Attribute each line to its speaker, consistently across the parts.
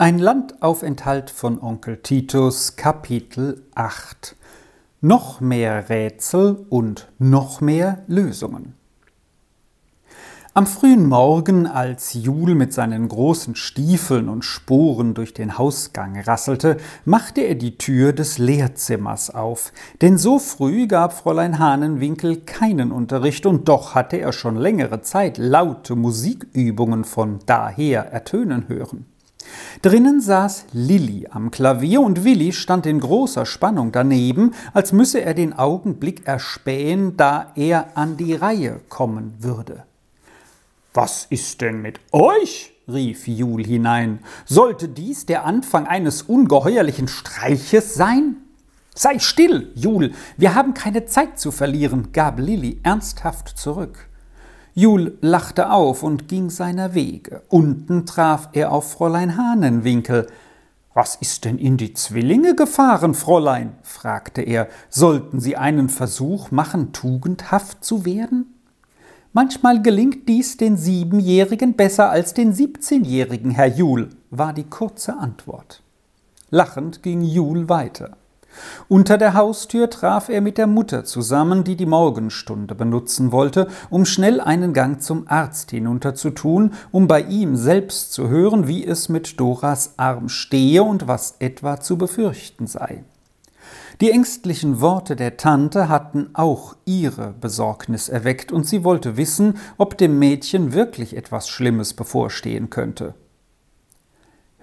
Speaker 1: Ein Landaufenthalt von Onkel Titus Kapitel 8 Noch mehr Rätsel und noch mehr Lösungen. Am frühen Morgen, als Jul mit seinen großen Stiefeln und Sporen durch den Hausgang rasselte, machte er die Tür des Lehrzimmers auf, denn so früh gab Fräulein Hahnenwinkel keinen Unterricht, und doch hatte er schon längere Zeit laute Musikübungen von daher ertönen hören. Drinnen saß Lilli am Klavier und Willi stand in großer Spannung daneben, als müsse er den Augenblick erspähen, da er an die Reihe kommen würde. Was ist denn mit euch? rief Jul hinein. Sollte dies der Anfang eines ungeheuerlichen Streiches sein? Sei still, Jul, wir haben keine Zeit zu verlieren, gab Lilli ernsthaft zurück. Jul lachte auf und ging seiner Wege. Unten traf er auf Fräulein Hahnenwinkel. Was ist denn in die Zwillinge gefahren, Fräulein? fragte er. Sollten sie einen Versuch machen, tugendhaft zu werden? Manchmal gelingt dies den Siebenjährigen besser als den Siebzehnjährigen, Herr Jul, war die kurze Antwort. Lachend ging Jul weiter. Unter der Haustür traf er mit der Mutter zusammen, die die Morgenstunde benutzen wollte, um schnell einen Gang zum Arzt hinunterzutun, um bei ihm selbst zu hören, wie es mit Doras Arm stehe und was etwa zu befürchten sei. Die ängstlichen Worte der Tante hatten auch ihre Besorgnis erweckt, und sie wollte wissen, ob dem Mädchen wirklich etwas Schlimmes bevorstehen könnte.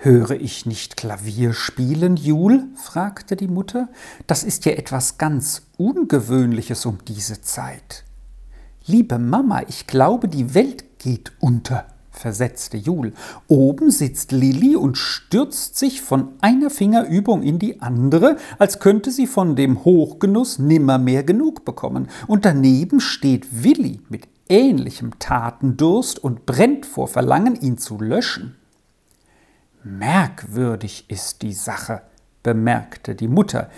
Speaker 1: Höre ich nicht Klavier spielen, Jul? fragte die Mutter. Das ist ja etwas ganz Ungewöhnliches um diese Zeit. Liebe Mama, ich glaube, die Welt geht unter, versetzte Jul. Oben sitzt Lilli und stürzt sich von einer Fingerübung in die andere, als könnte sie von dem Hochgenuss nimmermehr genug bekommen. Und daneben steht Willi mit ähnlichem Tatendurst und brennt vor Verlangen, ihn zu löschen. Merkwürdig ist die Sache, bemerkte die Mutter,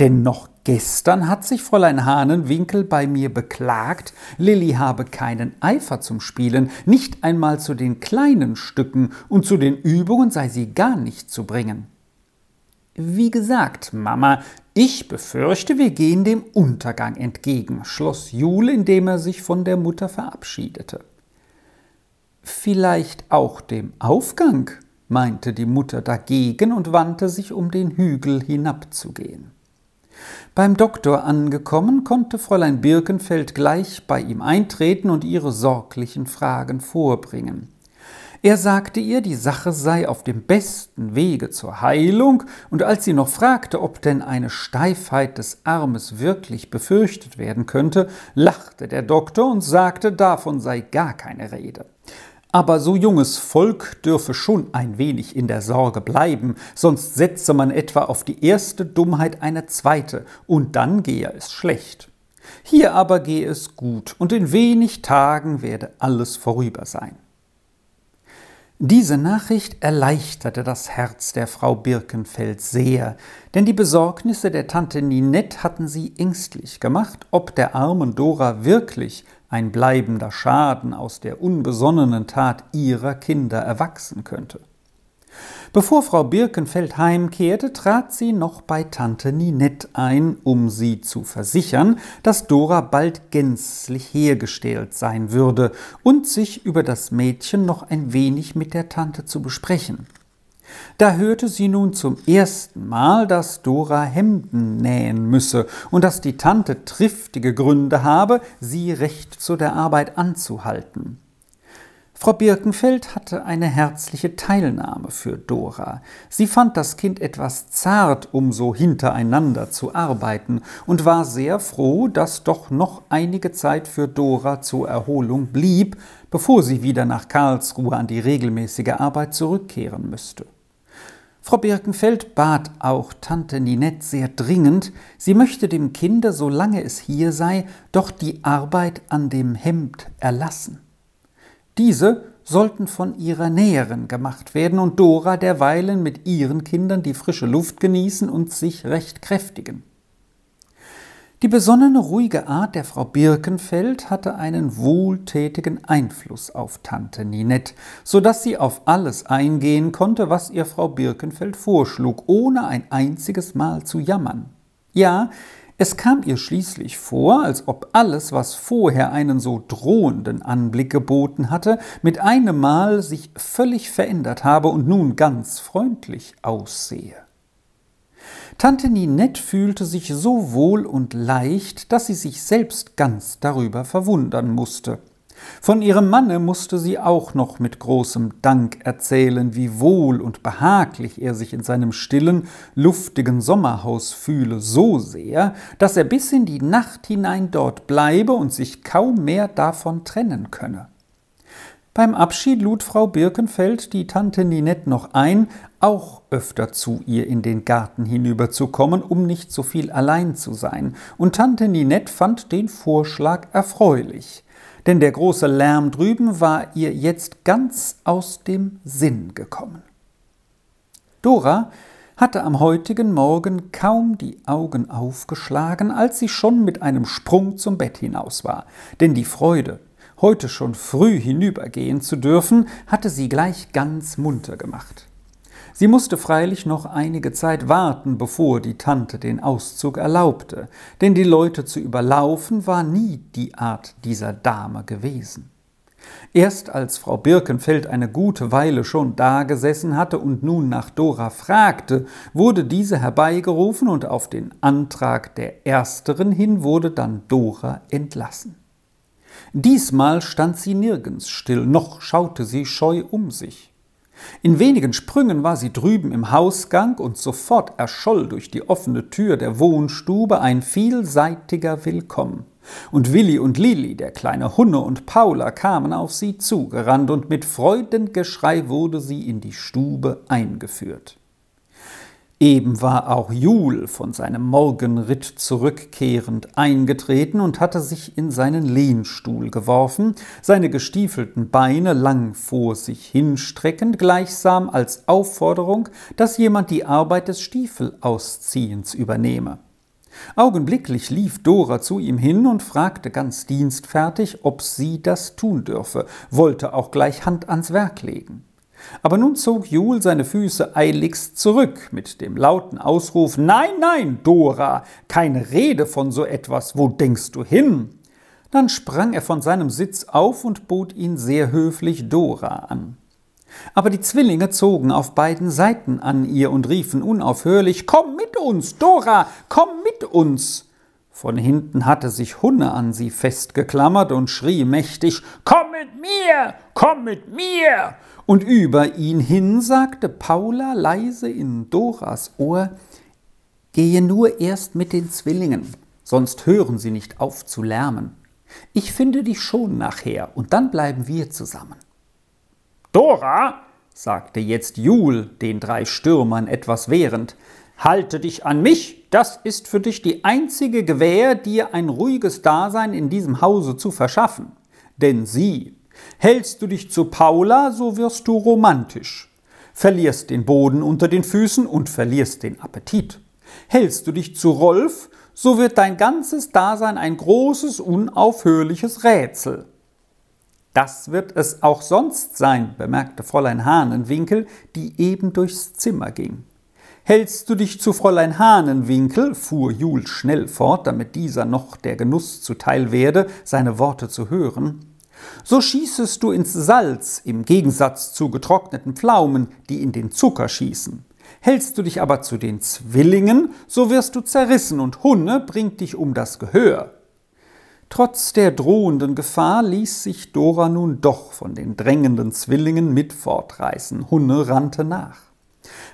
Speaker 1: denn noch gestern hat sich Fräulein Hahnenwinkel bei mir beklagt, Lilli habe keinen Eifer zum Spielen, nicht einmal zu den kleinen Stücken, und zu den Übungen sei sie gar nicht zu bringen. Wie gesagt, Mama, ich befürchte, wir gehen dem Untergang entgegen, schloss Jul, indem er sich von der Mutter verabschiedete. Vielleicht auch dem Aufgang, meinte die Mutter dagegen und wandte sich, um den Hügel hinabzugehen. Beim Doktor angekommen, konnte Fräulein Birkenfeld gleich bei ihm eintreten und ihre sorglichen Fragen vorbringen. Er sagte ihr, die Sache sei auf dem besten Wege zur Heilung, und als sie noch fragte, ob denn eine Steifheit des Armes wirklich befürchtet werden könnte, lachte der Doktor und sagte, davon sei gar keine Rede. Aber so junges Volk dürfe schon ein wenig in der Sorge bleiben, sonst setze man etwa auf die erste Dummheit eine zweite, und dann gehe es schlecht. Hier aber gehe es gut, und in wenig Tagen werde alles vorüber sein. Diese Nachricht erleichterte das Herz der Frau Birkenfeld sehr, denn die Besorgnisse der Tante Ninette hatten sie ängstlich gemacht, ob der armen Dora wirklich ein bleibender Schaden aus der unbesonnenen Tat ihrer Kinder erwachsen könnte. Bevor Frau Birkenfeld heimkehrte, trat sie noch bei Tante Ninette ein, um sie zu versichern, dass Dora bald gänzlich hergestellt sein würde und sich über das Mädchen noch ein wenig mit der Tante zu besprechen. Da hörte sie nun zum ersten Mal, dass Dora Hemden nähen müsse und dass die Tante triftige Gründe habe, sie recht zu der Arbeit anzuhalten. Frau Birkenfeld hatte eine herzliche Teilnahme für Dora. Sie fand das Kind etwas zart, um so hintereinander zu arbeiten, und war sehr froh, dass doch noch einige Zeit für Dora zur Erholung blieb, bevor sie wieder nach Karlsruhe an die regelmäßige Arbeit zurückkehren müsste. Frau Birkenfeld bat auch Tante Ninette sehr dringend, sie möchte dem Kinde, solange es hier sei, doch die Arbeit an dem Hemd erlassen. Diese sollten von ihrer Näherin gemacht werden und Dora derweilen mit ihren Kindern die frische Luft genießen und sich recht kräftigen. Die besonnene, ruhige Art der Frau Birkenfeld hatte einen wohltätigen Einfluss auf Tante Ninette, so dass sie auf alles eingehen konnte, was ihr Frau Birkenfeld vorschlug, ohne ein einziges Mal zu jammern. Ja, es kam ihr schließlich vor, als ob alles, was vorher einen so drohenden Anblick geboten hatte, mit einem Mal sich völlig verändert habe und nun ganz freundlich aussehe. Tante Ninette fühlte sich so wohl und leicht, dass sie sich selbst ganz darüber verwundern musste. Von ihrem Manne musste sie auch noch mit großem Dank erzählen, wie wohl und behaglich er sich in seinem stillen, luftigen Sommerhaus fühle, so sehr, dass er bis in die Nacht hinein dort bleibe und sich kaum mehr davon trennen könne. Beim Abschied lud Frau Birkenfeld die Tante Ninette noch ein, auch öfter zu ihr in den Garten hinüberzukommen, um nicht so viel allein zu sein, und Tante Ninette fand den Vorschlag erfreulich, denn der große Lärm drüben war ihr jetzt ganz aus dem Sinn gekommen. Dora hatte am heutigen Morgen kaum die Augen aufgeschlagen, als sie schon mit einem Sprung zum Bett hinaus war, denn die Freude, heute schon früh hinübergehen zu dürfen, hatte sie gleich ganz munter gemacht. Sie musste freilich noch einige Zeit warten, bevor die Tante den Auszug erlaubte, denn die Leute zu überlaufen war nie die Art dieser Dame gewesen. Erst als Frau Birkenfeld eine gute Weile schon dagesessen hatte und nun nach Dora fragte, wurde diese herbeigerufen und auf den Antrag der Ersteren hin wurde dann Dora entlassen. Diesmal stand sie nirgends still, noch schaute sie scheu um sich. In wenigen Sprüngen war sie drüben im Hausgang und sofort erscholl durch die offene Tür der Wohnstube ein vielseitiger Willkommen. Und Willi und Lili, der kleine Hunne und Paula kamen auf sie zugerannt und mit Freudengeschrei wurde sie in die Stube eingeführt. Eben war auch Jul von seinem Morgenritt zurückkehrend eingetreten und hatte sich in seinen Lehnstuhl geworfen, seine gestiefelten Beine lang vor sich hinstreckend, gleichsam als Aufforderung, dass jemand die Arbeit des Stiefelausziehens übernehme. Augenblicklich lief Dora zu ihm hin und fragte ganz dienstfertig, ob sie das tun dürfe, wollte auch gleich Hand ans Werk legen. Aber nun zog Jul seine Füße eiligst zurück mit dem lauten Ausruf Nein, nein, Dora, keine Rede von so etwas, wo denkst du hin? Dann sprang er von seinem Sitz auf und bot ihn sehr höflich Dora an. Aber die Zwillinge zogen auf beiden Seiten an ihr und riefen unaufhörlich Komm mit uns, Dora, komm mit uns. Von hinten hatte sich Hunne an sie festgeklammert und schrie mächtig Komm mit mir, komm mit mir. Und über ihn hin sagte Paula leise in Doras Ohr, Gehe nur erst mit den Zwillingen, sonst hören sie nicht auf zu lärmen. Ich finde dich schon nachher, und dann bleiben wir zusammen. Dora, sagte jetzt Jul den drei Stürmern etwas wehrend, halte dich an mich, das ist für dich die einzige Gewähr, dir ein ruhiges Dasein in diesem Hause zu verschaffen. Denn sie, Hältst du dich zu Paula, so wirst du romantisch, verlierst den Boden unter den Füßen und verlierst den Appetit. Hältst du dich zu Rolf, so wird dein ganzes Dasein ein großes, unaufhörliches Rätsel. Das wird es auch sonst sein, bemerkte Fräulein Hahnenwinkel, die eben durchs Zimmer ging. Hältst du dich zu Fräulein Hahnenwinkel, fuhr Jul schnell fort, damit dieser noch der Genuss zuteil werde, seine Worte zu hören, so schießest du ins Salz im Gegensatz zu getrockneten Pflaumen, die in den Zucker schießen. Hältst du dich aber zu den Zwillingen, so wirst du zerrissen und Hunne bringt dich um das Gehör. Trotz der drohenden Gefahr ließ sich Dora nun doch von den drängenden Zwillingen mit fortreißen. Hunne rannte nach.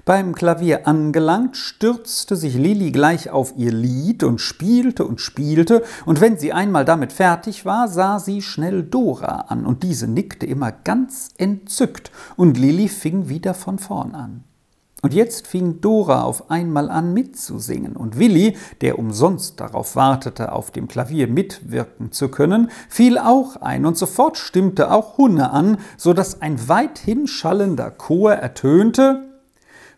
Speaker 1: Beim Klavier angelangt, stürzte sich Lilli gleich auf ihr Lied und spielte und spielte, und wenn sie einmal damit fertig war, sah sie schnell Dora an, und diese nickte immer ganz entzückt, und Lilli fing wieder von vorn an. Und jetzt fing Dora auf einmal an mitzusingen, und Willi, der umsonst darauf wartete, auf dem Klavier mitwirken zu können, fiel auch ein, und sofort stimmte auch Hunne an, so dass ein weithin schallender Chor ertönte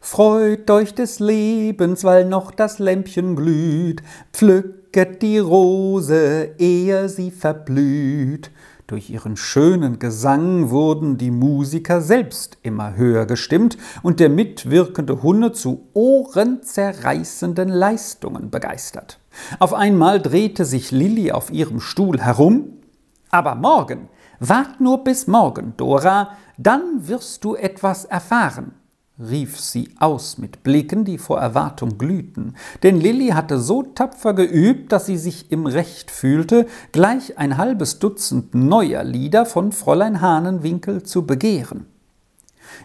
Speaker 1: Freut euch des Lebens, weil noch das Lämpchen glüht, pflücket die Rose, ehe sie verblüht. Durch ihren schönen Gesang wurden die Musiker selbst immer höher gestimmt und der mitwirkende Hunne zu ohrenzerreißenden Leistungen begeistert. Auf einmal drehte sich Lilli auf ihrem Stuhl herum. Aber morgen, wart nur bis morgen, Dora, dann wirst du etwas erfahren rief sie aus mit Blicken, die vor Erwartung glühten, denn Lilli hatte so tapfer geübt, dass sie sich im Recht fühlte, gleich ein halbes Dutzend neuer Lieder von Fräulein Hahnenwinkel zu begehren.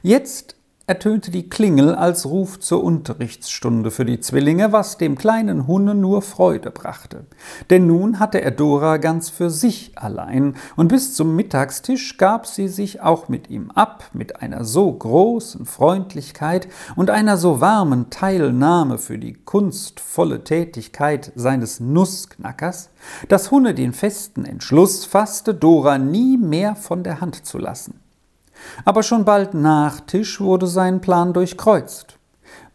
Speaker 1: Jetzt ertönte die Klingel als Ruf zur Unterrichtsstunde für die Zwillinge, was dem kleinen Hunne nur Freude brachte. Denn nun hatte er Dora ganz für sich allein, und bis zum Mittagstisch gab sie sich auch mit ihm ab, mit einer so großen Freundlichkeit und einer so warmen Teilnahme für die kunstvolle Tätigkeit seines Nussknackers, dass Hunne den festen Entschluss fasste, Dora nie mehr von der Hand zu lassen. Aber schon bald nach Tisch wurde sein Plan durchkreuzt.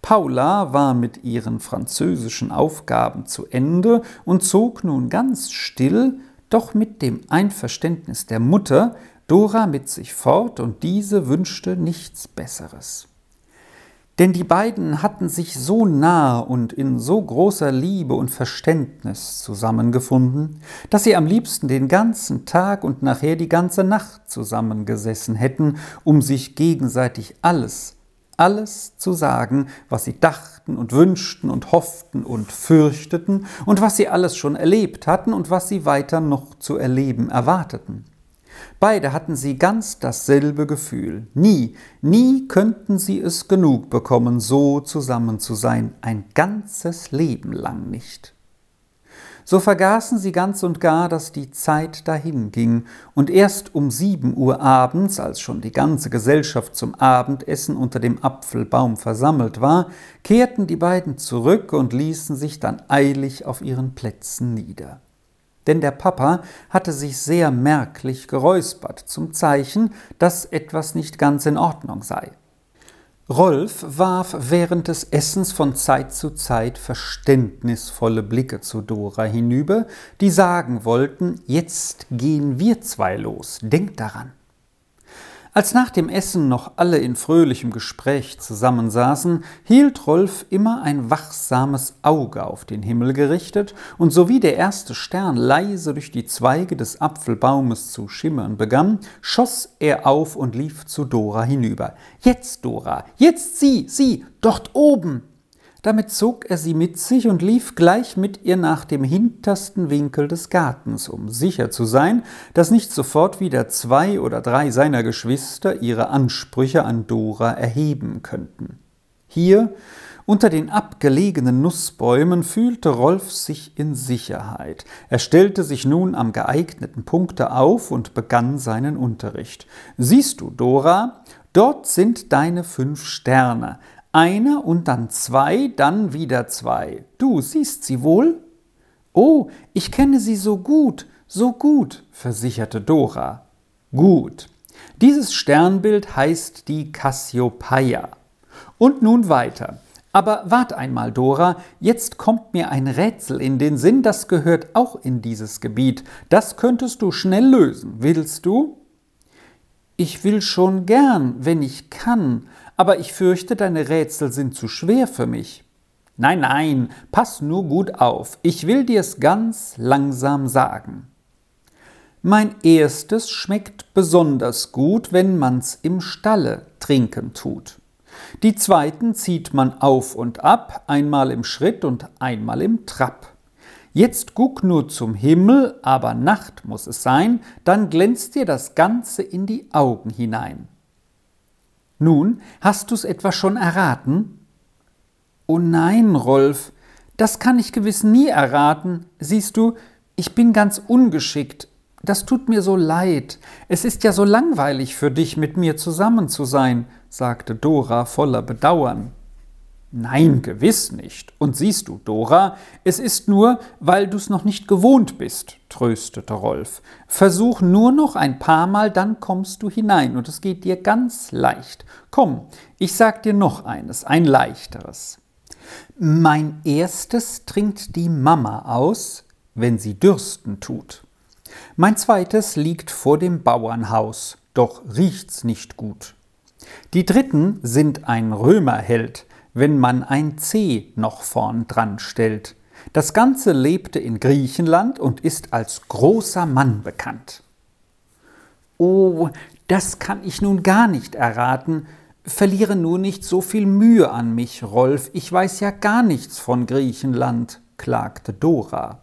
Speaker 1: Paula war mit ihren französischen Aufgaben zu Ende und zog nun ganz still, doch mit dem Einverständnis der Mutter, Dora mit sich fort, und diese wünschte nichts Besseres. Denn die beiden hatten sich so nah und in so großer Liebe und Verständnis zusammengefunden, dass sie am liebsten den ganzen Tag und nachher die ganze Nacht zusammengesessen hätten, um sich gegenseitig alles, alles zu sagen, was sie dachten und wünschten und hofften und fürchteten und was sie alles schon erlebt hatten und was sie weiter noch zu erleben erwarteten. Beide hatten sie ganz dasselbe Gefühl. Nie, nie könnten sie es genug bekommen, so zusammen zu sein, ein ganzes Leben lang nicht. So vergaßen sie ganz und gar, dass die Zeit dahinging, und erst um sieben Uhr abends, als schon die ganze Gesellschaft zum Abendessen unter dem Apfelbaum versammelt war, kehrten die beiden zurück und ließen sich dann eilig auf ihren Plätzen nieder denn der Papa hatte sich sehr merklich geräuspert, zum Zeichen, dass etwas nicht ganz in Ordnung sei. Rolf warf während des Essens von Zeit zu Zeit verständnisvolle Blicke zu Dora hinüber, die sagen wollten, jetzt gehen wir zwei los, denk daran. Als nach dem Essen noch alle in fröhlichem Gespräch zusammensaßen, hielt Rolf immer ein wachsames Auge auf den Himmel gerichtet, und sowie der erste Stern leise durch die Zweige des Apfelbaumes zu schimmern begann, schoss er auf und lief zu Dora hinüber. Jetzt, Dora, jetzt sie, sie, dort oben! Damit zog er sie mit sich und lief gleich mit ihr nach dem hintersten Winkel des Gartens, um sicher zu sein, dass nicht sofort wieder zwei oder drei seiner Geschwister ihre Ansprüche an Dora erheben könnten. Hier, unter den abgelegenen Nussbäumen, fühlte Rolf sich in Sicherheit. Er stellte sich nun am geeigneten Punkte auf und begann seinen Unterricht. Siehst du, Dora, dort sind deine fünf Sterne. Einer und dann zwei, dann wieder zwei. Du siehst sie wohl? Oh, ich kenne sie so gut, so gut, versicherte Dora. Gut. Dieses Sternbild heißt die Cassiopeia. Und nun weiter. Aber wart einmal, Dora, jetzt kommt mir ein Rätsel in den Sinn, das gehört auch in dieses Gebiet. Das könntest du schnell lösen. Willst du? Ich will schon gern, wenn ich kann, aber ich fürchte, deine Rätsel sind zu schwer für mich. Nein, nein, pass nur gut auf, ich will dir's ganz langsam sagen. Mein erstes schmeckt besonders gut, wenn man's im Stalle trinken tut. Die zweiten zieht man auf und ab, einmal im Schritt und einmal im Trab. Jetzt guck nur zum Himmel, aber Nacht muss es sein, dann glänzt dir das Ganze in die Augen hinein. Nun, hast du's etwa schon erraten? Oh nein, Rolf, das kann ich gewiss nie erraten. Siehst du, ich bin ganz ungeschickt. Das tut mir so leid. Es ist ja so langweilig für dich, mit mir zusammen zu sein, sagte Dora voller Bedauern. Nein, gewiss nicht. Und siehst du, Dora, es ist nur, weil du's noch nicht gewohnt bist, tröstete Rolf. Versuch nur noch ein paar Mal, dann kommst du hinein und es geht dir ganz leicht. Komm, ich sag dir noch eines, ein leichteres. Mein erstes trinkt die Mama aus, wenn sie dürsten tut. Mein zweites liegt vor dem Bauernhaus, doch riecht's nicht gut. Die dritten sind ein Römerheld, wenn man ein C noch vorn dran stellt. Das Ganze lebte in Griechenland und ist als großer Mann bekannt. Oh, das kann ich nun gar nicht erraten. Verliere nur nicht so viel Mühe an mich, Rolf. Ich weiß ja gar nichts von Griechenland, klagte Dora.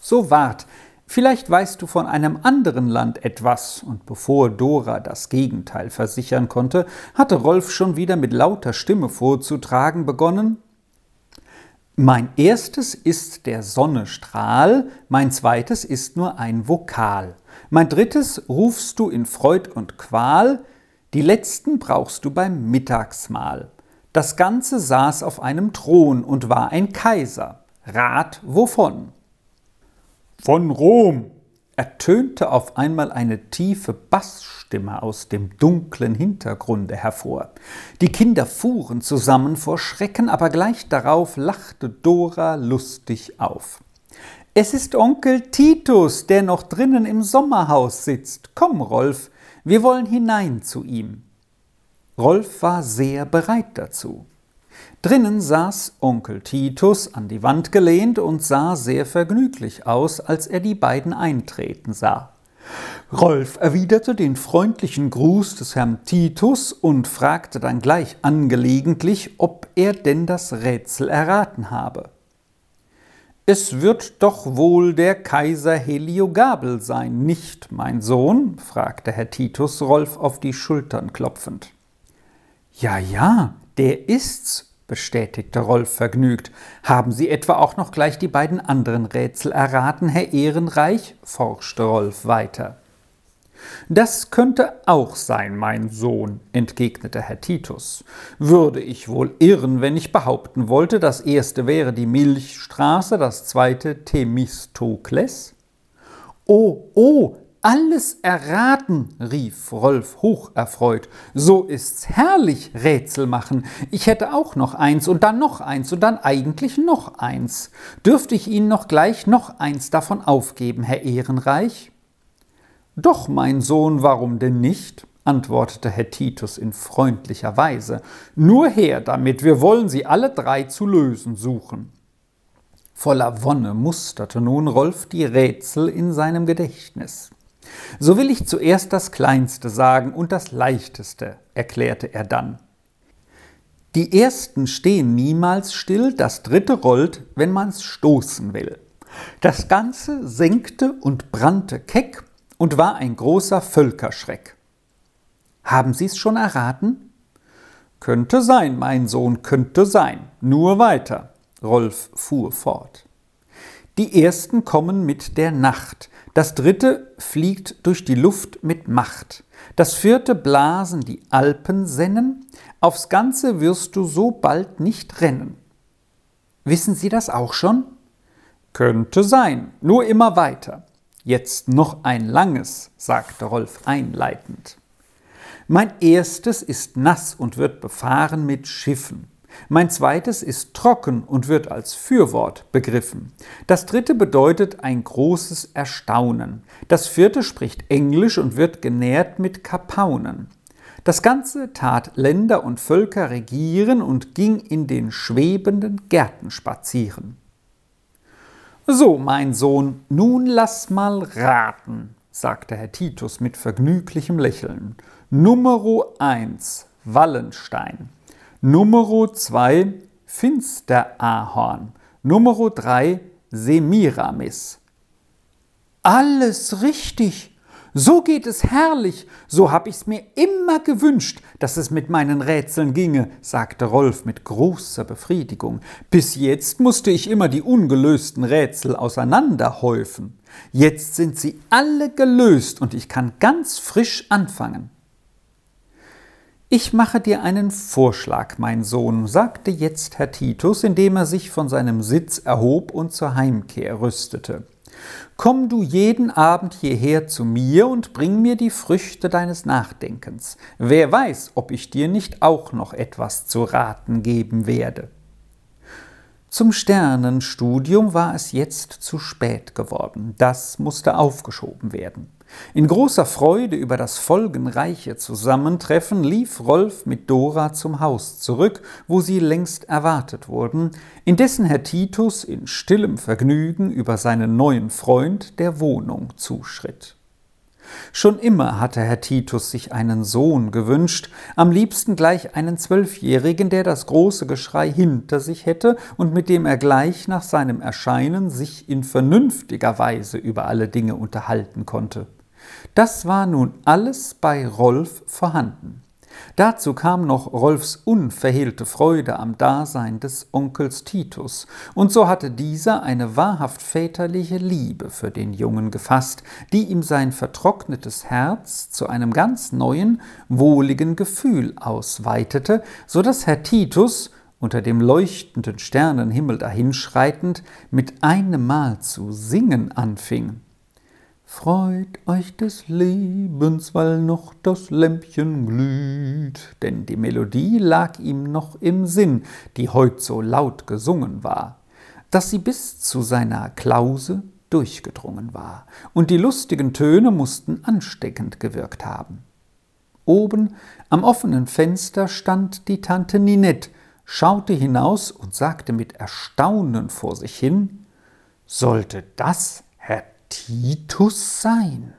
Speaker 1: So wart, Vielleicht weißt du von einem anderen Land etwas, und bevor Dora das Gegenteil versichern konnte, hatte Rolf schon wieder mit lauter Stimme vorzutragen begonnen. Mein erstes ist der Sonnestrahl, mein zweites ist nur ein Vokal, mein drittes rufst du in Freud und Qual, die letzten brauchst du beim Mittagsmahl. Das Ganze saß auf einem Thron und war ein Kaiser. Rat wovon? Von Rom ertönte auf einmal eine tiefe Bassstimme aus dem dunklen Hintergrunde hervor. Die Kinder fuhren zusammen vor Schrecken, aber gleich darauf lachte Dora lustig auf. Es ist Onkel Titus, der noch drinnen im Sommerhaus sitzt. Komm, Rolf, wir wollen hinein zu ihm. Rolf war sehr bereit dazu. Drinnen saß Onkel Titus an die Wand gelehnt und sah sehr vergnüglich aus, als er die beiden eintreten sah. Rolf erwiderte den freundlichen Gruß des Herrn Titus und fragte dann gleich angelegentlich, ob er denn das Rätsel erraten habe. Es wird doch wohl der Kaiser Heliogabel sein, nicht mein Sohn? fragte Herr Titus Rolf auf die Schultern klopfend. Ja, ja, der ist's, bestätigte Rolf vergnügt. Haben Sie etwa auch noch gleich die beiden anderen Rätsel erraten, Herr Ehrenreich? forschte Rolf weiter. Das könnte auch sein, mein Sohn, entgegnete Herr Titus. Würde ich wohl irren, wenn ich behaupten wollte, das erste wäre die Milchstraße, das zweite Themistokles? Oh, oh, alles erraten, rief Rolf hocherfreut. So ist's herrlich, Rätsel machen. Ich hätte auch noch eins und dann noch eins und dann eigentlich noch eins. Dürfte ich Ihnen noch gleich noch eins davon aufgeben, Herr Ehrenreich? Doch, mein Sohn, warum denn nicht? antwortete Herr Titus in freundlicher Weise. Nur her damit, wir wollen sie alle drei zu lösen suchen. Voller Wonne musterte nun Rolf die Rätsel in seinem Gedächtnis. So will ich zuerst das Kleinste sagen und das Leichteste, erklärte er dann. Die ersten stehen niemals still, das dritte rollt, wenn man's stoßen will. Das Ganze senkte und brannte keck und war ein großer Völkerschreck. Haben Sie's schon erraten? Könnte sein, mein Sohn, könnte sein. Nur weiter. Rolf fuhr fort. Die ersten kommen mit der Nacht, das dritte fliegt durch die Luft mit Macht. Das vierte blasen die Alpensennen. Aufs Ganze wirst du so bald nicht rennen. Wissen Sie das auch schon? Könnte sein, nur immer weiter. Jetzt noch ein langes, sagte Rolf einleitend. Mein erstes ist nass und wird befahren mit Schiffen. Mein zweites ist trocken und wird als Fürwort begriffen. Das dritte bedeutet ein großes Erstaunen. Das vierte spricht Englisch und wird genährt mit Kapaunen. Das Ganze tat Länder und Völker regieren und ging in den schwebenden Gärten spazieren. So, mein Sohn, nun lass mal raten, sagte Herr Titus mit vergnüglichem Lächeln. Numero eins Wallenstein. Numero 2 Finsterahorn. Numero 3 Semiramis. Alles richtig. So geht es herrlich. So hab ich's mir immer gewünscht, dass es mit meinen Rätseln ginge, sagte Rolf mit großer Befriedigung. Bis jetzt musste ich immer die ungelösten Rätsel auseinanderhäufen. Jetzt sind sie alle gelöst und ich kann ganz frisch anfangen. Ich mache dir einen Vorschlag, mein Sohn, sagte jetzt Herr Titus, indem er sich von seinem Sitz erhob und zur Heimkehr rüstete. Komm du jeden Abend hierher zu mir und bring mir die Früchte deines Nachdenkens. Wer weiß, ob ich dir nicht auch noch etwas zu raten geben werde. Zum Sternenstudium war es jetzt zu spät geworden. Das musste aufgeschoben werden. In großer Freude über das folgenreiche Zusammentreffen lief Rolf mit Dora zum Haus zurück, wo sie längst erwartet wurden, indessen Herr Titus in stillem Vergnügen über seinen neuen Freund der Wohnung zuschritt. Schon immer hatte Herr Titus sich einen Sohn gewünscht, am liebsten gleich einen Zwölfjährigen, der das große Geschrei hinter sich hätte und mit dem er gleich nach seinem Erscheinen sich in vernünftiger Weise über alle Dinge unterhalten konnte. Das war nun alles bei Rolf vorhanden. Dazu kam noch Rolfs unverhehlte Freude am Dasein des Onkels Titus, und so hatte dieser eine wahrhaft väterliche Liebe für den Jungen gefasst, die ihm sein vertrocknetes Herz zu einem ganz neuen, wohligen Gefühl ausweitete, so dass Herr Titus, unter dem leuchtenden Sternenhimmel dahinschreitend, mit einem Mal zu singen anfing. Freut euch des Lebens, weil noch das Lämpchen glüht. Denn die Melodie lag ihm noch im Sinn, die heut so laut gesungen war, dass sie bis zu seiner Klause durchgedrungen war, und die lustigen Töne mussten ansteckend gewirkt haben. Oben am offenen Fenster stand die Tante Ninette, schaute hinaus und sagte mit Erstaunen vor sich hin Sollte das Titus sein.